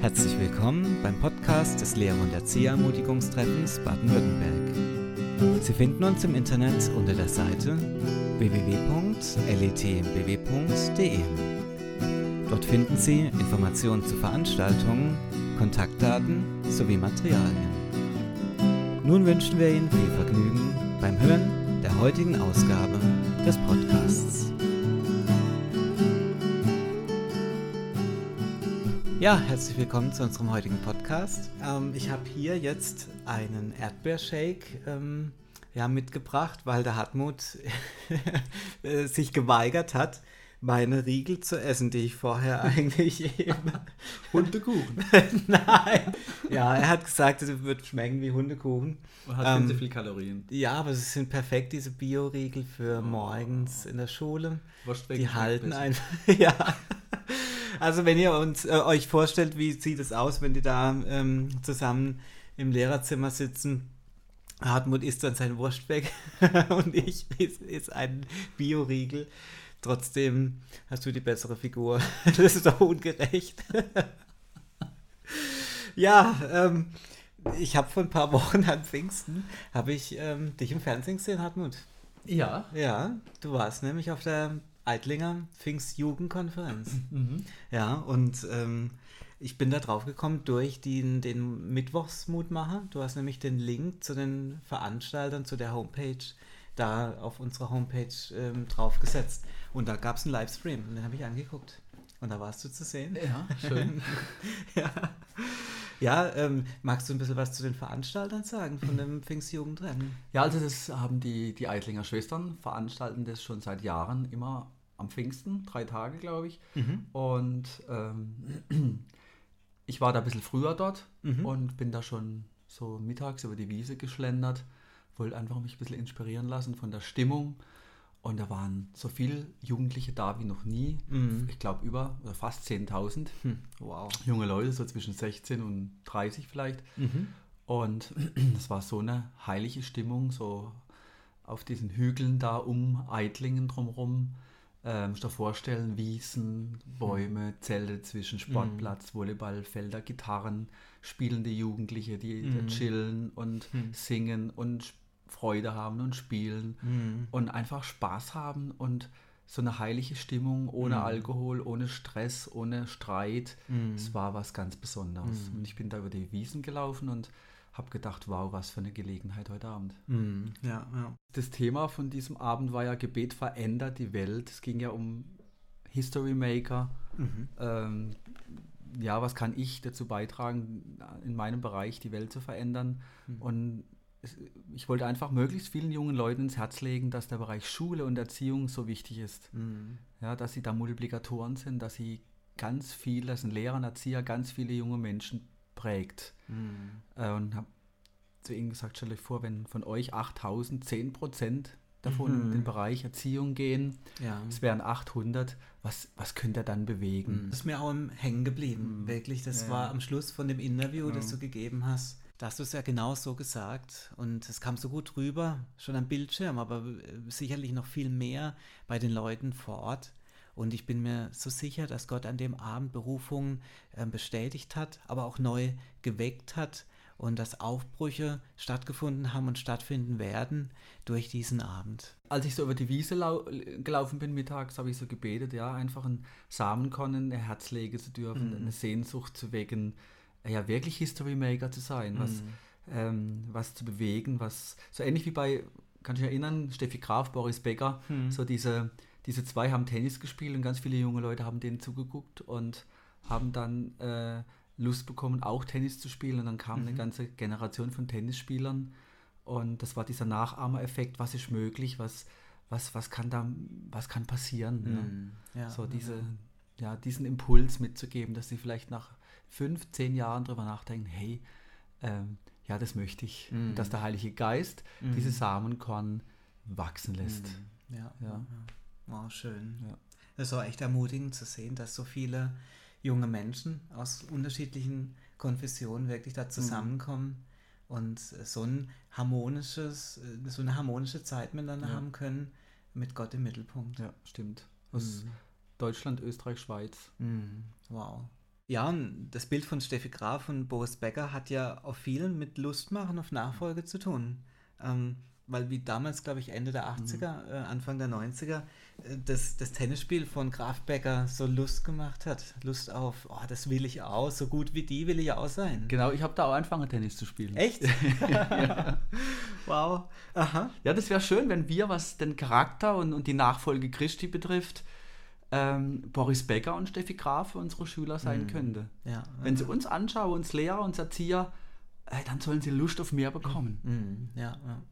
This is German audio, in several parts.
Herzlich willkommen beim Podcast des Lehrer- und Erzieherermutigungstreffens Baden-Württemberg. Sie finden uns im Internet unter der Seite www.letmbw.de. Dort finden Sie Informationen zu Veranstaltungen, Kontaktdaten sowie Materialien. Nun wünschen wir Ihnen viel Vergnügen beim Hören der heutigen Ausgabe des Podcasts. Ja, herzlich willkommen zu unserem heutigen Podcast. Ähm, ich habe hier jetzt einen Erdbeershake ähm, ja, mitgebracht, weil der Hartmut sich geweigert hat, meine Riegel zu essen, die ich vorher eigentlich eben. Hundekuchen. Nein. Ja, er hat gesagt, es wird schmecken wie Hundekuchen. Und hat ähm, viel zu viel Kalorien. Ja, aber es sind perfekt, diese Bio-Riegel für oh. morgens in der Schule. Die halten einfach. ja. Also wenn ihr uns äh, euch vorstellt, wie sieht es aus, wenn die da ähm, zusammen im Lehrerzimmer sitzen. Hartmut isst dann sein Wurst weg und ich ist, ist ein Bioriegel. Trotzdem hast du die bessere Figur. Das ist doch ungerecht. ja, ähm, ich habe vor ein paar Wochen an Pfingsten, habe ich ähm, dich im Fernsehen gesehen, Hartmut. Ja. Ja, du warst nämlich auf der Eitlinger Pfingstjugendkonferenz. Mhm. Ja, und ähm, ich bin da drauf gekommen durch den, den Mittwochsmutmacher. Du hast nämlich den Link zu den Veranstaltern, zu der Homepage, da auf unserer Homepage ähm, draufgesetzt. Und da gab es einen Livestream und den habe ich angeguckt. Und da warst du zu sehen. Ja, schön. ja, ja ähm, magst du ein bisschen was zu den Veranstaltern sagen von dem Pfingstjugendrennen? Ja, also das haben die, die Eitlinger Schwestern, veranstalten das schon seit Jahren immer am Pfingsten, drei Tage, glaube ich. Mhm. Und ähm, ich war da ein bisschen früher dort mhm. und bin da schon so mittags über die Wiese geschlendert, wollte einfach mich ein bisschen inspirieren lassen von der Stimmung. Und da waren so viele Jugendliche da wie noch nie. Mhm. Ich glaube über oder fast 10.000. Hm. Wow. Junge Leute, so zwischen 16 und 30 vielleicht. Mhm. Und es war so eine heilige Stimmung, so auf diesen Hügeln da um Eitlingen drumherum. Ähm, musst dir vorstellen, Wiesen, Bäume, Zelte zwischen Sportplatz, mhm. Volleyballfelder, Gitarren, spielende Jugendliche, die mhm. chillen und mhm. singen und Freude haben und spielen und einfach Spaß haben und so eine heilige Stimmung ohne. Alkohol, ohne Stress, ohne Streit. Es war was ganz Besonderes. Und ich bin da über die Wiesen gelaufen und habe gedacht, wow, was für eine Gelegenheit heute Abend. Mhm. Ja, ja. Das Thema von diesem Abend war ja Gebet verändert die Welt. Es ging ja um History Maker. Mhm. Ähm, ja, was kann ich dazu beitragen, in meinem Bereich die Welt zu verändern? Mhm. Und ich wollte einfach möglichst vielen jungen Leuten ins Herz legen, dass der Bereich Schule und Erziehung so wichtig ist. Mhm. Ja, dass sie da Multiplikatoren sind, dass sie ganz viel, dass ein Lehrer, ein Erzieher ganz viele junge Menschen prägt. Mhm. Äh, und habe zu ihnen gesagt, stellt euch vor, wenn von euch 8000, 10 Prozent davon mhm. in den Bereich Erziehung gehen, ja. es wären 800, was, was könnt ihr dann bewegen? Das ist mir auch hängen geblieben, mhm. wirklich. Das ja. war am Schluss von dem Interview, ja. das du gegeben hast. Da hast du es ja genau so gesagt und es kam so gut rüber, schon am Bildschirm, aber sicherlich noch viel mehr bei den Leuten vor Ort. Und ich bin mir so sicher, dass Gott an dem Abend Berufungen äh, bestätigt hat, aber auch neu geweckt hat und dass Aufbrüche stattgefunden haben und stattfinden werden durch diesen Abend. Als ich so über die Wiese gelaufen bin mittags, habe ich so gebetet, ja, einfach ein Samenkorn in ihr Herz legen zu dürfen, mhm. eine Sehnsucht zu wecken, ja, wirklich History Maker zu sein, was, mhm. ähm, was zu bewegen, was, so ähnlich wie bei, kann ich mich erinnern, Steffi Graf, Boris Becker, mhm. so diese diese zwei haben Tennis gespielt und ganz viele junge Leute haben denen zugeguckt und haben dann äh, Lust bekommen, auch Tennis zu spielen. Und dann kam mhm. eine ganze Generation von Tennisspielern. Und das war dieser Nachahmereffekt, was ist möglich, was, was, was kann da, was kann passieren. Ne? Mhm. Ne? Ja, so diese, ja. ja, diesen Impuls mitzugeben, dass sie vielleicht nach fünf, zehn Jahren drüber nachdenken, hey, ähm, ja, das möchte ich. Mhm. Dass der Heilige Geist mhm. diese Samenkorn wachsen lässt. Mhm. ja. ja. Oh, schön. Ja. Das war echt ermutigend zu sehen, dass so viele junge Menschen aus unterschiedlichen Konfessionen wirklich da zusammenkommen mhm. und so ein harmonisches, so eine harmonische Zeit miteinander ja. haben können, mit Gott im Mittelpunkt. Ja, stimmt. Aus mhm. Deutschland, Österreich, Schweiz. Mhm. Wow. Ja, und das Bild von Steffi Graf und Boris Becker hat ja auf vielen mit Lustmachen auf Nachfolge zu tun. Ähm, weil wie damals, glaube ich, Ende der 80er, mhm. äh, Anfang der 90er, äh, das, das Tennisspiel von Graf Becker so Lust gemacht hat. Lust auf, oh, das will ich auch, so gut wie die will ich auch sein. Genau, ich habe da auch angefangen, Tennis zu spielen. Echt? ja. Wow. Aha. Ja, das wäre schön, wenn wir, was den Charakter und, und die Nachfolge Christi betrifft, ähm, Boris Becker und Steffi Graf unsere Schüler sein mhm. könnte. Ja, Wenn sie uns anschauen, uns Lehrer, uns Erzieher, dann sollen sie Lust auf mehr bekommen. Mhm. Ja, ja.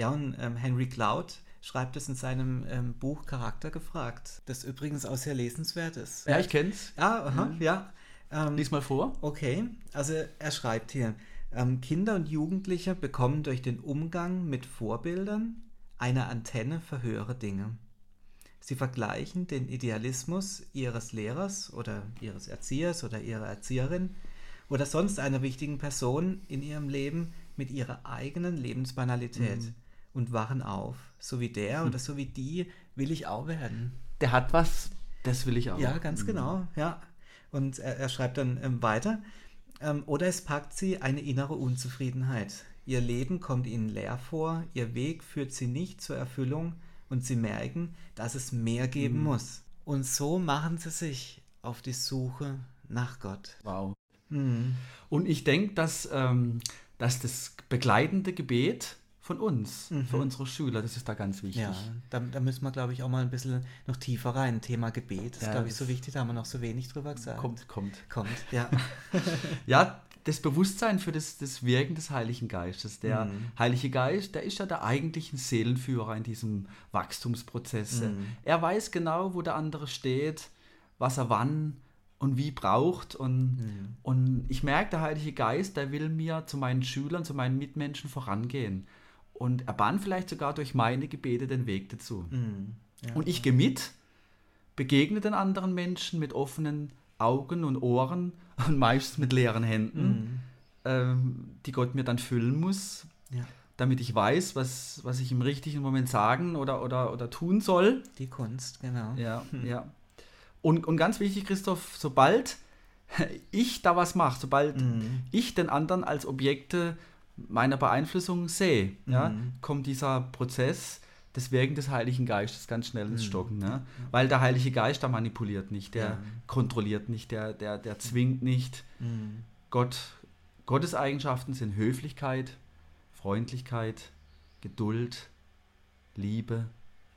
Ja, und ähm, Henry Cloud schreibt es in seinem ähm, Buch Charakter gefragt, das übrigens auch sehr lesenswert ist. Ja, ich kenne es. Ah, aha, mhm. ja. Ähm, Lies mal vor. Okay, also er schreibt hier, ähm, Kinder und Jugendliche bekommen durch den Umgang mit Vorbildern eine Antenne für höhere Dinge. Sie vergleichen den Idealismus ihres Lehrers oder ihres Erziehers oder ihrer Erzieherin oder sonst einer wichtigen Person in ihrem Leben mit ihrer eigenen Lebensbanalität mhm. Und wachen auf. So wie der oder so wie die will ich auch werden. Der hat was, das will ich auch. Ja, ganz mhm. genau, ja. Und er, er schreibt dann ähm, weiter, ähm, oder es packt sie eine innere Unzufriedenheit. Ihr Leben kommt ihnen leer vor, ihr Weg führt sie nicht zur Erfüllung, und sie merken, dass es mehr geben mhm. muss. Und so machen sie sich auf die Suche nach Gott. Wow. Mhm. Und ich denke, dass, ähm, dass das begleitende Gebet von uns, mhm. für unsere Schüler, das ist da ganz wichtig. Ja, da, da müssen wir, glaube ich, auch mal ein bisschen noch tiefer rein. Thema Gebet, das ja, ist, glaube ich, so wichtig, da haben wir noch so wenig drüber gesagt. Kommt, kommt. Kommt, ja. ja, das Bewusstsein für das, das Wirken des Heiligen Geistes. Der mhm. Heilige Geist, der ist ja der eigentliche Seelenführer in diesem Wachstumsprozess. Mhm. Er weiß genau, wo der andere steht, was er wann und wie braucht. Und, mhm. und ich merke, der Heilige Geist, der will mir zu meinen Schülern, zu meinen Mitmenschen vorangehen. Und er bahnt vielleicht sogar durch meine Gebete den Weg dazu. Mhm. Ja. Und ich gehe mit, begegne den anderen Menschen mit offenen Augen und Ohren und meistens mit leeren Händen, mhm. ähm, die Gott mir dann füllen muss, ja. damit ich weiß, was, was ich im richtigen Moment sagen oder, oder, oder tun soll. Die Kunst, genau. Ja, mhm. ja. Und, und ganz wichtig, Christoph, sobald ich da was mache, sobald mhm. ich den anderen als Objekte meiner Beeinflussung sehe, ja, mhm. kommt dieser Prozess das Wirken des Heiligen Geistes ganz schnell ins mhm. Stocken. Ne? Weil der Heilige Geist, der manipuliert nicht, der ja. kontrolliert nicht, der, der, der zwingt nicht. Mhm. Gott, Gottes Eigenschaften sind Höflichkeit, Freundlichkeit, Geduld, Liebe.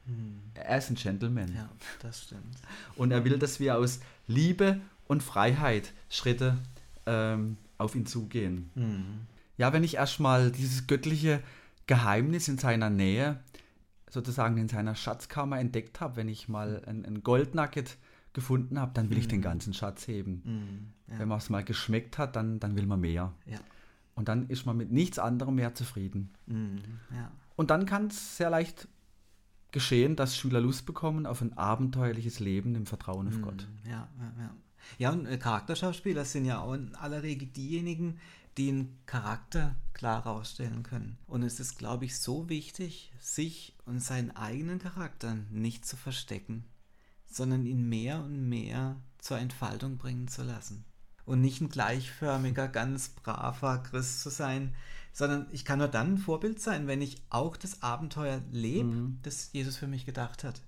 Mhm. Er ist ein Gentleman. Ja, das stimmt. Und er will, dass wir aus Liebe und Freiheit Schritte ähm, auf ihn zugehen. Mhm. Ja, wenn ich erstmal dieses göttliche Geheimnis in seiner Nähe sozusagen in seiner Schatzkammer entdeckt habe, wenn ich mal ein, ein Goldnugget gefunden habe, dann will ich den mhm. ganzen Schatz heben. Mm, ja. Wenn man es mal geschmeckt hat, dann, dann will man mehr. Ja. Und dann ist man mit nichts anderem mehr zufrieden. Mm, ja. Und dann kann es sehr leicht geschehen, dass Schüler Lust bekommen auf ein abenteuerliches Leben im Vertrauen auf mm, Gott. Ja, ja, ja. ja, und äh, Charakterschauspieler sind ja auch in aller Regel diejenigen, einen Charakter klar herausstellen können. Und es ist, glaube ich, so wichtig, sich und seinen eigenen Charakter nicht zu verstecken, sondern ihn mehr und mehr zur Entfaltung bringen zu lassen. Und nicht ein gleichförmiger, ganz braver Christ zu sein, sondern ich kann nur dann ein Vorbild sein, wenn ich auch das Abenteuer lebe, mhm. das Jesus für mich gedacht hat.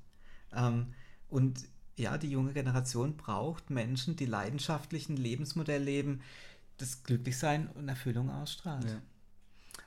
Ähm, und ja, die junge Generation braucht Menschen, die leidenschaftlichen Lebensmodell leben, das Glücklichsein und Erfüllung ausstrahlt. Ja.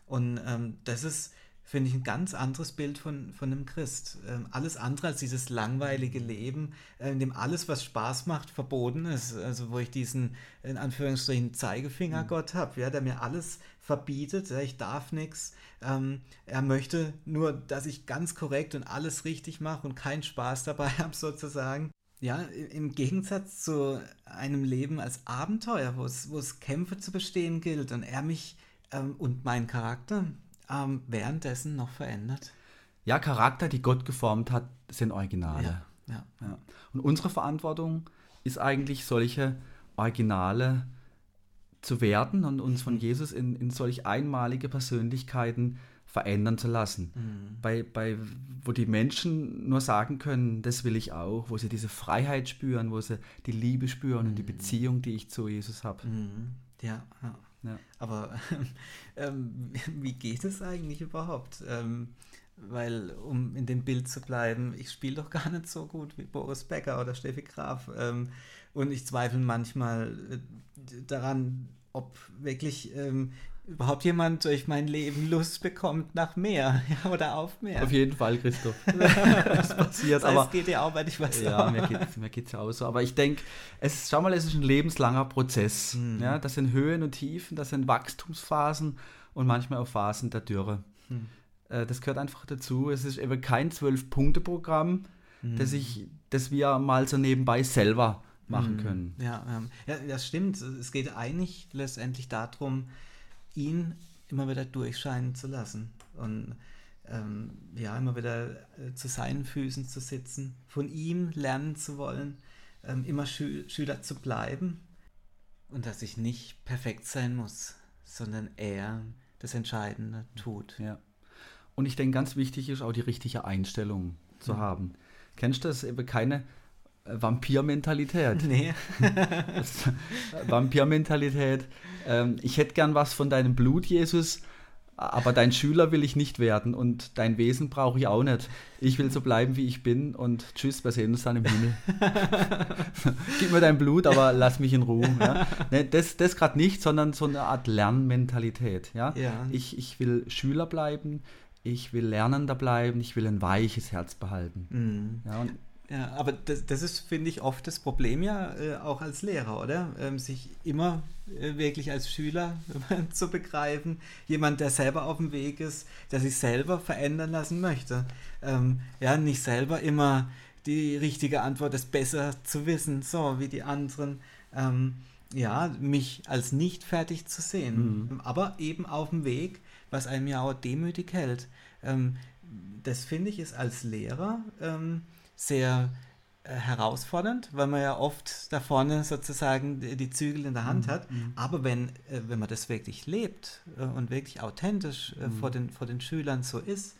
Und ähm, das ist, finde ich, ein ganz anderes Bild von, von einem Christ. Ähm, alles andere als dieses langweilige Leben, äh, in dem alles, was Spaß macht, verboten ist. Also wo ich diesen, in Anführungsstrichen, Zeigefinger mhm. Gott habe, ja, der mir alles verbietet, ja, ich darf nichts. Ähm, er möchte nur, dass ich ganz korrekt und alles richtig mache und keinen Spaß dabei habe, sozusagen. Ja, im Gegensatz zu einem Leben als Abenteuer, wo es, wo es Kämpfe zu bestehen gilt und er mich ähm, und meinen Charakter ähm, währenddessen noch verändert. Ja, Charakter, die Gott geformt hat, sind Originale. Ja, ja. ja. Und unsere Verantwortung ist eigentlich, solche Originale zu werden und uns von Jesus in, in solch einmalige Persönlichkeiten verändern zu lassen. Mhm. Bei, bei, wo die Menschen nur sagen können, das will ich auch, wo sie diese Freiheit spüren, wo sie die Liebe spüren mhm. und die mhm. Beziehung, die ich zu Jesus habe. Mhm. Ja, ja. ja, Aber ähm, wie geht es eigentlich überhaupt? Ähm, weil, um in dem Bild zu bleiben, ich spiele doch gar nicht so gut wie Boris Becker oder Steffi Graf. Ähm, und ich zweifle manchmal äh, daran, ob wirklich ähm, überhaupt jemand durch mein Leben Lust bekommt nach mehr ja, oder auf mehr. Auf jeden Fall, Christoph. das passiert. Das heißt, aber es geht dir auch, weil ich was Ja, mir geht es mir geht's auch so. Aber ich denke, es, schau mal, es ist ein lebenslanger Prozess. Hm. Ja, das sind Höhen und Tiefen, das sind Wachstumsphasen und manchmal auch Phasen der Dürre. Hm. Äh, das gehört einfach dazu. Es ist eben kein Zwölf-Punkte-Programm, hm. das, das wir mal so nebenbei selber machen hm. können. Ja, ähm, ja, das stimmt. Es geht eigentlich letztendlich darum, ihn immer wieder durchscheinen zu lassen und ähm, ja, immer wieder äh, zu seinen Füßen zu sitzen, von ihm lernen zu wollen, ähm, immer Schü Schüler zu bleiben und dass ich nicht perfekt sein muss, sondern er das Entscheidende tut. Ja. Und ich denke, ganz wichtig ist auch die richtige Einstellung zu mhm. haben. Kennst du das eben keine Vampir-Mentalität. Nee. Vampir-Mentalität. Ähm, ich hätte gern was von deinem Blut, Jesus, aber dein Schüler will ich nicht werden und dein Wesen brauche ich auch nicht. Ich will so bleiben, wie ich bin und tschüss, wir sehen uns dann im Himmel. Gib mir dein Blut, aber lass mich in Ruhe. Ja? Nee, das das gerade nicht, sondern so eine Art Lernmentalität. Ja? ja. Ich, ich will Schüler bleiben, ich will Lernender bleiben, ich will ein weiches Herz behalten. Mhm. Ja, und ja, aber das, das ist, finde ich, oft das Problem ja äh, auch als Lehrer, oder? Ähm, sich immer äh, wirklich als Schüler zu begreifen, jemand, der selber auf dem Weg ist, der sich selber verändern lassen möchte. Ähm, ja, nicht selber immer die richtige Antwort ist besser zu wissen, so wie die anderen. Ähm, ja, mich als nicht fertig zu sehen, mhm. aber eben auf dem Weg, was einem ja auch demütig hält. Ähm, das finde ich ist als Lehrer ähm, sehr äh, herausfordernd, weil man ja oft da vorne sozusagen die, die Zügel in der Hand mhm. hat. Mhm. Aber wenn, äh, wenn man das wirklich lebt äh, und wirklich authentisch mhm. vor, den, vor den Schülern so ist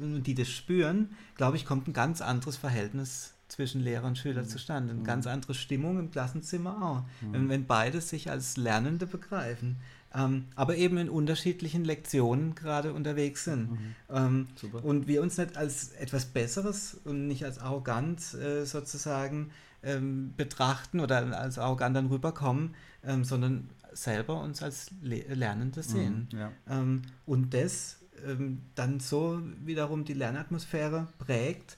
und die das spüren, glaube ich, kommt ein ganz anderes Verhältnis zwischen Lehrer und Schüler mhm. zustande. Eine mhm. ganz andere Stimmung im Klassenzimmer auch. Mhm. Wenn, wenn beide sich als Lernende begreifen ähm, aber eben in unterschiedlichen Lektionen gerade unterwegs sind. Mhm. Ähm, und wir uns nicht als etwas Besseres und nicht als arrogant äh, sozusagen ähm, betrachten oder als arrogant dann rüberkommen, ähm, sondern selber uns als Le Lernende mhm, sehen. Mhm, ja. Ähm, und das ähm, dann so wiederum die Lernatmosphäre prägt,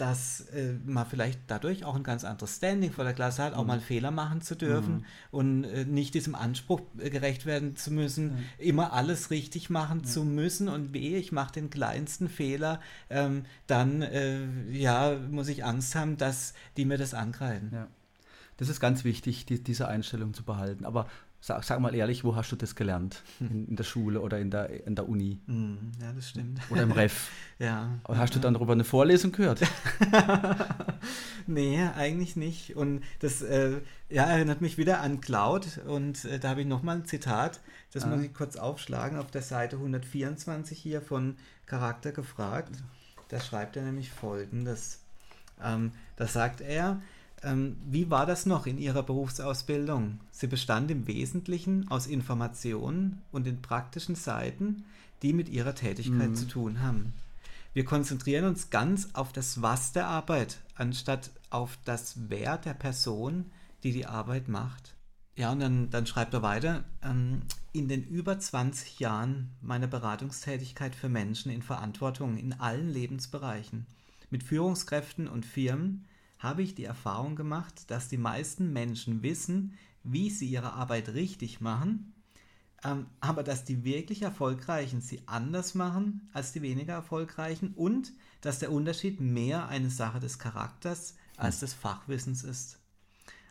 dass äh, man vielleicht dadurch auch ein ganz anderes Standing vor der Klasse hat, auch mhm. mal Fehler machen zu dürfen mhm. und äh, nicht diesem Anspruch äh, gerecht werden zu müssen, mhm. immer alles richtig machen zu müssen und wehe, ich mache den kleinsten Fehler, ähm, dann äh, ja, muss ich Angst haben, dass die mir das angreifen. Ja. Das ist ganz wichtig, die, diese Einstellung zu behalten. Aber Sag, sag, mal ehrlich, wo hast du das gelernt? In, in, der Schule oder in der, in der Uni? Mm, ja, das stimmt. Oder im Ref? ja. Oder hast du dann darüber eine Vorlesung gehört? nee, eigentlich nicht. Und das äh, ja, erinnert mich wieder an Cloud. Und äh, da habe ich nochmal ein Zitat, das ah. muss ich kurz aufschlagen, auf der Seite 124 hier von Charakter gefragt. Da schreibt er nämlich folgendes. Ähm, da sagt er, wie war das noch in Ihrer Berufsausbildung? Sie bestand im Wesentlichen aus Informationen und den praktischen Seiten, die mit Ihrer Tätigkeit mhm. zu tun haben. Wir konzentrieren uns ganz auf das Was der Arbeit, anstatt auf das Wer der Person, die die Arbeit macht. Ja, und dann, dann schreibt er weiter, ähm, in den über 20 Jahren meiner Beratungstätigkeit für Menschen in Verantwortung in allen Lebensbereichen, mit Führungskräften und Firmen, habe ich die Erfahrung gemacht, dass die meisten Menschen wissen, wie sie ihre Arbeit richtig machen, ähm, aber dass die wirklich Erfolgreichen sie anders machen als die weniger Erfolgreichen und dass der Unterschied mehr eine Sache des Charakters als des Fachwissens ist.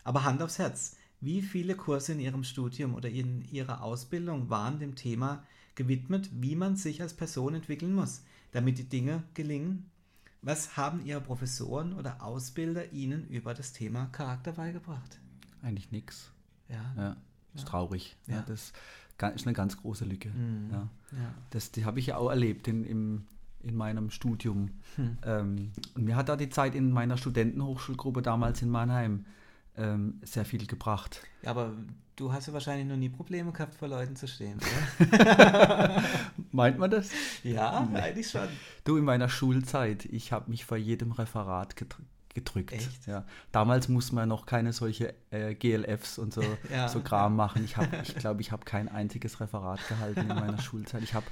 Aber Hand aufs Herz, wie viele Kurse in Ihrem Studium oder in Ihrer Ausbildung waren dem Thema gewidmet, wie man sich als Person entwickeln muss, damit die Dinge gelingen? Was haben Ihre Professoren oder Ausbilder Ihnen über das Thema Charakter beigebracht? Eigentlich nichts. Ja. ja. Ist traurig. Ja. ja. das ist eine ganz große Lücke. Mhm. Ja. ja. Das, die habe ich ja auch erlebt in, im, in meinem Studium. Hm. Ähm, und mir hat da die Zeit in meiner Studentenhochschulgruppe damals in Mannheim ähm, sehr viel gebracht. Ja, aber du hast ja wahrscheinlich noch nie Probleme gehabt, vor Leuten zu stehen, oder? Meint man das? Ja, nee. eigentlich schon. Du, in meiner Schulzeit, ich habe mich vor jedem Referat gedrückt. Echt? Ja. Damals musste man noch keine solche äh, GLFs und so, ja. so Kram machen. Ich glaube, ich, glaub, ich habe kein einziges Referat gehalten in meiner Schulzeit. Ich habe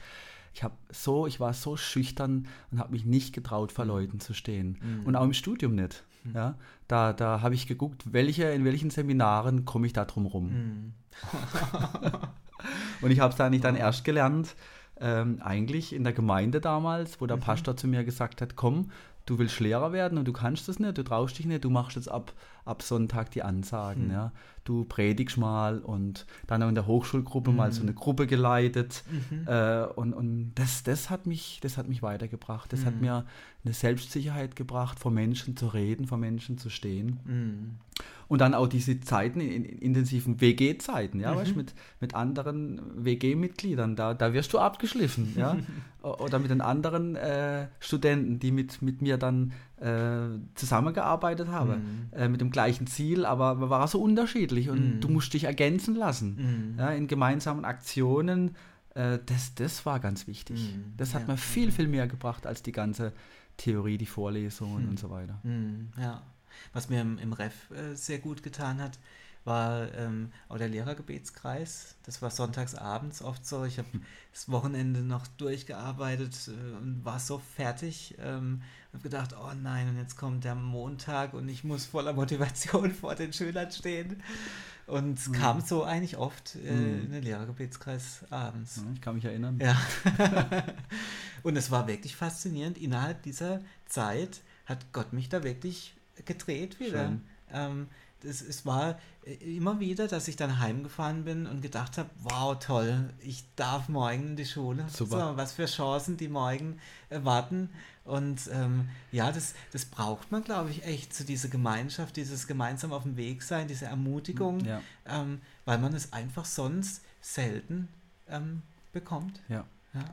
ich habe so, ich war so schüchtern und habe mich nicht getraut, vor mhm. Leuten zu stehen. Mhm. Und auch im Studium nicht. Mhm. Ja, da da habe ich geguckt, welche, in welchen Seminaren komme ich da drum rum. Mhm. und ich habe es eigentlich dann erst gelernt, ähm, eigentlich in der Gemeinde damals, wo der mhm. Pastor zu mir gesagt hat, komm, du willst Lehrer werden und du kannst das nicht, du traust dich nicht, du machst jetzt ab, ab Sonntag die Ansagen. Mhm. Ja. Du predigst mal und dann auch in der Hochschulgruppe mhm. mal so eine mhm. Gruppe geleitet. Mhm. Äh, und und das, das, hat mich, das hat mich weitergebracht. Das hat mhm. mir eine Selbstsicherheit gebracht, vor Menschen zu reden, vor Menschen zu stehen. Mhm. Und dann auch diese Zeiten, in, in intensiven WG-Zeiten, ja, mhm. weißt, mit, mit anderen WG-Mitgliedern, da, da wirst du abgeschliffen, ja. Oder mit den anderen äh, Studenten, die mit, mit mir dann zusammengearbeitet haben, mhm. äh, mit dem gleichen Ziel, aber man war so unterschiedlich und mhm. du musst dich ergänzen lassen, mhm. ja, in gemeinsamen Aktionen. Äh, das, das war ganz wichtig. Mhm. Das hat ja. mir viel, viel mehr gebracht als die ganze Theorie, die Vorlesungen mhm. und so weiter. Ja. Was mir im, im Ref äh, sehr gut getan hat, war ähm, auch der Lehrergebetskreis. Das war sonntags abends oft so. Ich habe hm. das Wochenende noch durchgearbeitet äh, und war so fertig. Ähm, habe gedacht, oh nein, und jetzt kommt der Montag und ich muss voller Motivation vor den Schülern stehen. Und es mhm. kam so eigentlich oft äh, mhm. in den Lehrergebetskreis abends. ich kann mich erinnern. Ja. und es war wirklich faszinierend. Innerhalb dieser Zeit hat Gott mich da wirklich gedreht wieder. Ähm, das, es war äh, immer wieder, dass ich dann heimgefahren bin und gedacht habe, wow, toll, ich darf morgen in die Schule. Super. So, was für Chancen die morgen erwarten. Und ähm, ja, das, das braucht man, glaube ich, echt, so diese Gemeinschaft, dieses gemeinsam auf dem Weg sein, diese Ermutigung, ja. ähm, weil man es einfach sonst selten ähm, bekommt. Ja. ja.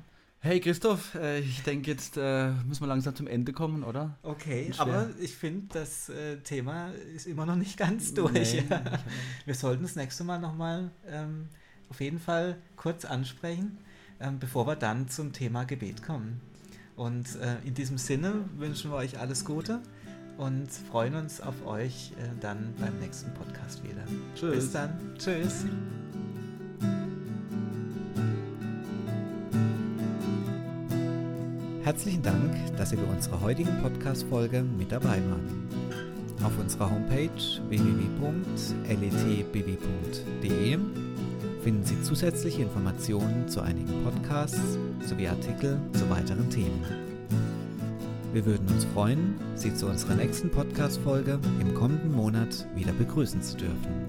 Hey Christoph, äh, ich denke, jetzt äh, müssen wir langsam zum Ende kommen, oder? Okay, aber ich finde, das äh, Thema ist immer noch nicht ganz durch. Nee, wir sollten das nächste Mal nochmal ähm, auf jeden Fall kurz ansprechen, ähm, bevor wir dann zum Thema Gebet kommen. Und äh, in diesem Sinne wünschen wir euch alles Gute und freuen uns auf euch äh, dann beim nächsten Podcast wieder. Tschüss. Bis dann. Tschüss. Herzlichen Dank, dass Sie bei unserer heutigen Podcast-Folge mit dabei waren. Auf unserer Homepage www.letbw.de finden Sie zusätzliche Informationen zu einigen Podcasts sowie Artikel zu weiteren Themen. Wir würden uns freuen, Sie zu unserer nächsten Podcast-Folge im kommenden Monat wieder begrüßen zu dürfen.